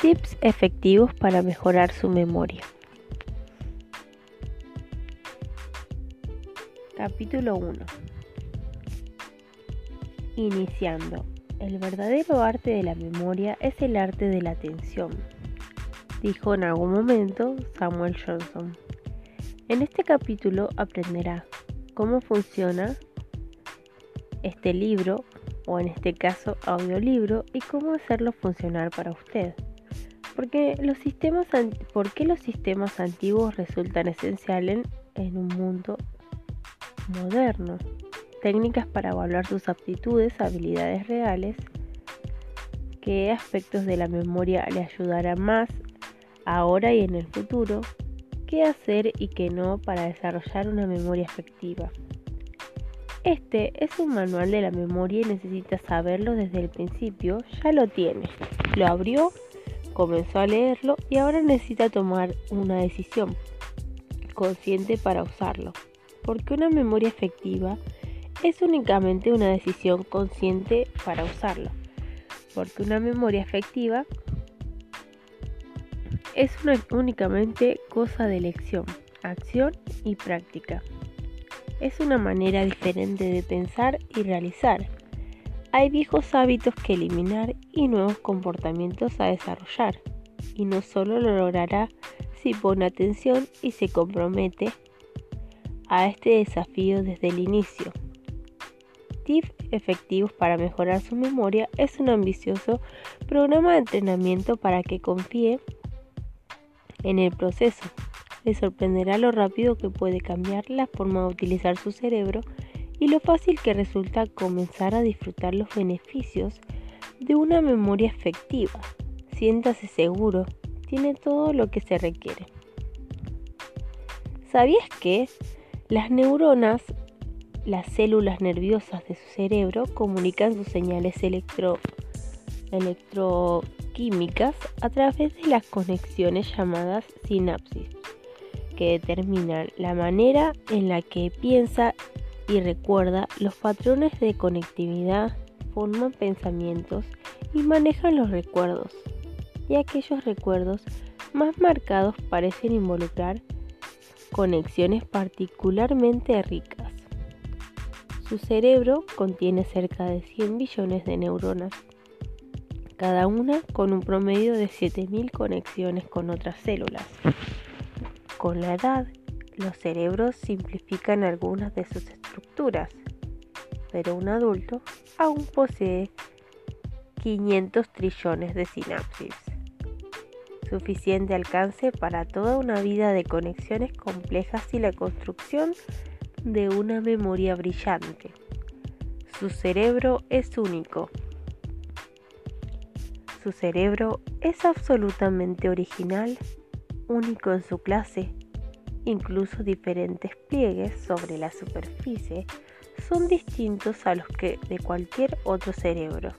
Tips efectivos para mejorar su memoria. Capítulo 1. Iniciando. El verdadero arte de la memoria es el arte de la atención, dijo en algún momento Samuel Johnson. En este capítulo aprenderá cómo funciona este libro, o en este caso audiolibro, y cómo hacerlo funcionar para usted. Porque los sistemas, ¿Por qué los sistemas antiguos resultan esenciales en un mundo moderno? Técnicas para evaluar sus aptitudes, habilidades reales, qué aspectos de la memoria le ayudarán más ahora y en el futuro, qué hacer y qué no para desarrollar una memoria efectiva. Este es un manual de la memoria y necesita saberlo desde el principio. Ya lo tiene. Lo abrió, comenzó a leerlo y ahora necesita tomar una decisión consciente para usarlo. Porque una memoria efectiva es únicamente una decisión consciente para usarlo. Porque una memoria efectiva es únicamente cosa de elección, acción y práctica. Es una manera diferente de pensar y realizar. Hay viejos hábitos que eliminar y nuevos comportamientos a desarrollar. Y no solo lo logrará si pone atención y se compromete a este desafío desde el inicio. Tips efectivos para mejorar su memoria es un ambicioso programa de entrenamiento para que confíe en el proceso le sorprenderá lo rápido que puede cambiar la forma de utilizar su cerebro y lo fácil que resulta comenzar a disfrutar los beneficios de una memoria efectiva. Siéntase seguro, tiene todo lo que se requiere. ¿Sabías que las neuronas, las células nerviosas de su cerebro, comunican sus señales electro, electroquímicas a través de las conexiones llamadas sinapsis? que determinan la manera en la que piensa y recuerda los patrones de conectividad, forman pensamientos y manejan los recuerdos. Y aquellos recuerdos más marcados parecen involucrar conexiones particularmente ricas. Su cerebro contiene cerca de 100 billones de neuronas, cada una con un promedio de 7.000 conexiones con otras células. Con la edad, los cerebros simplifican algunas de sus estructuras, pero un adulto aún posee 500 trillones de sinapsis, suficiente alcance para toda una vida de conexiones complejas y la construcción de una memoria brillante. Su cerebro es único. Su cerebro es absolutamente original único en su clase. Incluso diferentes pliegues sobre la superficie son distintos a los que de cualquier otro cerebro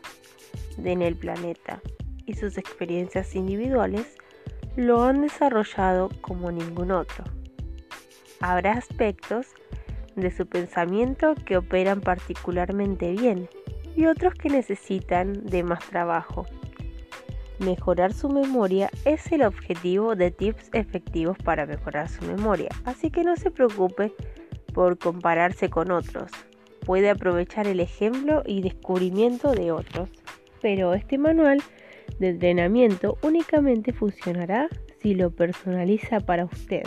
en el planeta y sus experiencias individuales lo han desarrollado como ningún otro. Habrá aspectos de su pensamiento que operan particularmente bien y otros que necesitan de más trabajo. Mejorar su memoria es el objetivo de tips efectivos para mejorar su memoria, así que no se preocupe por compararse con otros. Puede aprovechar el ejemplo y descubrimiento de otros, pero este manual de entrenamiento únicamente funcionará si lo personaliza para usted.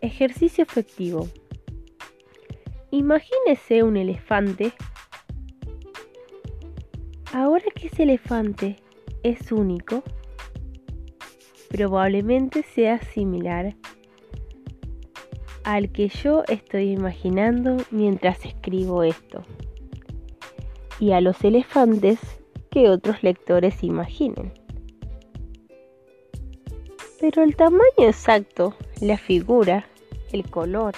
Ejercicio efectivo. Imagínese un elefante ese elefante es único, probablemente sea similar al que yo estoy imaginando mientras escribo esto y a los elefantes que otros lectores imaginen. Pero el tamaño exacto, la figura, el color,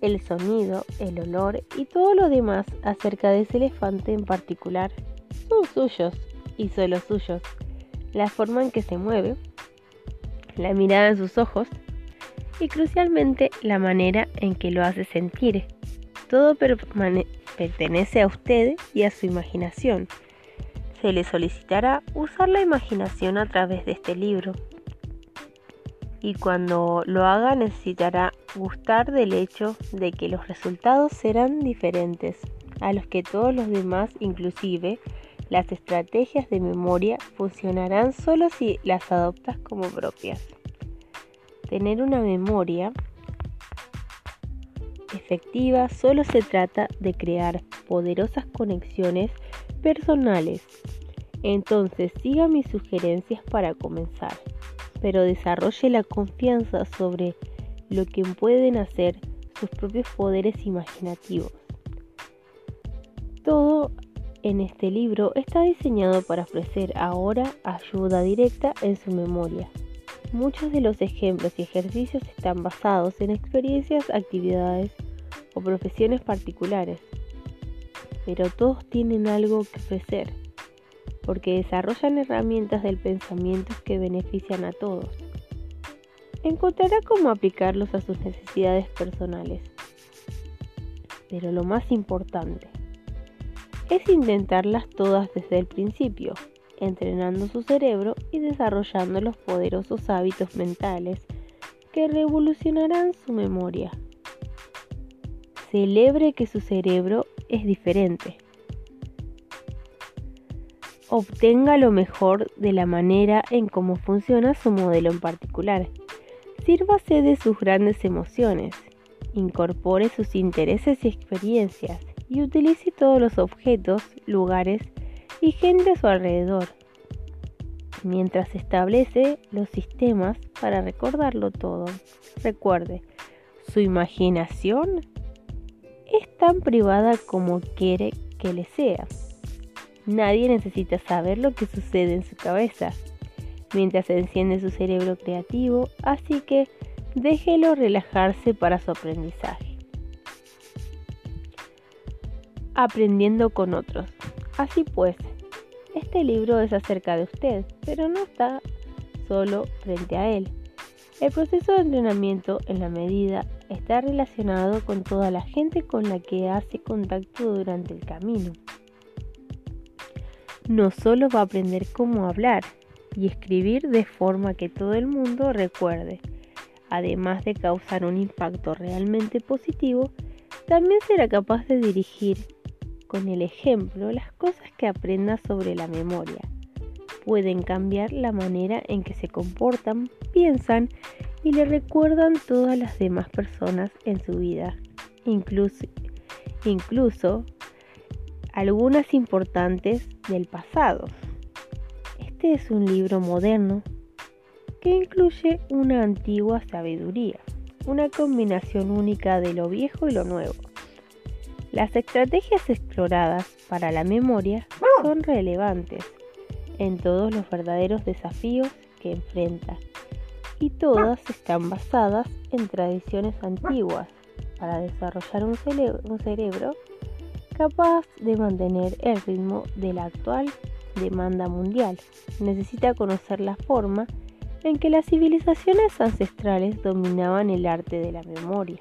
el sonido, el olor y todo lo demás acerca de ese elefante en particular son suyos y solo suyos. La forma en que se mueve, la mirada en sus ojos y crucialmente la manera en que lo hace sentir. Todo pertenece a usted y a su imaginación. se le solicitará usar la imaginación a través de este libro. Y cuando lo haga necesitará gustar del hecho de que los resultados serán diferentes a los que todos los demás, inclusive las estrategias de memoria, funcionarán solo si las adoptas como propias. Tener una memoria efectiva solo se trata de crear poderosas conexiones personales. Entonces siga mis sugerencias para comenzar, pero desarrolle la confianza sobre lo que pueden hacer sus propios poderes imaginativos. Todo en este libro está diseñado para ofrecer ahora ayuda directa en su memoria. Muchos de los ejemplos y ejercicios están basados en experiencias, actividades o profesiones particulares, pero todos tienen algo que ofrecer, porque desarrollan herramientas del pensamiento que benefician a todos. Encontrará cómo aplicarlos a sus necesidades personales. Pero lo más importante es intentarlas todas desde el principio, entrenando su cerebro y desarrollando los poderosos hábitos mentales que revolucionarán su memoria. Celebre que su cerebro es diferente. Obtenga lo mejor de la manera en cómo funciona su modelo en particular. Sírvase de sus grandes emociones. Incorpore sus intereses y experiencias y utilice todos los objetos, lugares y gente a su alrededor, mientras establece los sistemas para recordarlo todo. Recuerde, su imaginación es tan privada como quiere que le sea. Nadie necesita saber lo que sucede en su cabeza mientras enciende su cerebro creativo, así que déjelo relajarse para su aprendizaje. Aprendiendo con otros. Así pues, este libro es acerca de usted, pero no está solo frente a él. El proceso de entrenamiento en la medida está relacionado con toda la gente con la que hace contacto durante el camino. No solo va a aprender cómo hablar y escribir de forma que todo el mundo recuerde, además de causar un impacto realmente positivo, también será capaz de dirigir con el ejemplo las cosas que aprenda sobre la memoria. Pueden cambiar la manera en que se comportan, piensan y le recuerdan todas las demás personas en su vida, incluso, incluso algunas importantes del pasado. Este es un libro moderno que incluye una antigua sabiduría, una combinación única de lo viejo y lo nuevo. Las estrategias exploradas para la memoria son relevantes en todos los verdaderos desafíos que enfrenta y todas están basadas en tradiciones antiguas para desarrollar un, cerebro capaz de mantener el ritmo de la actual demanda mundial. Necesita conocer la forma en que las civilizaciones ancestrales dominaban el arte de la memoria.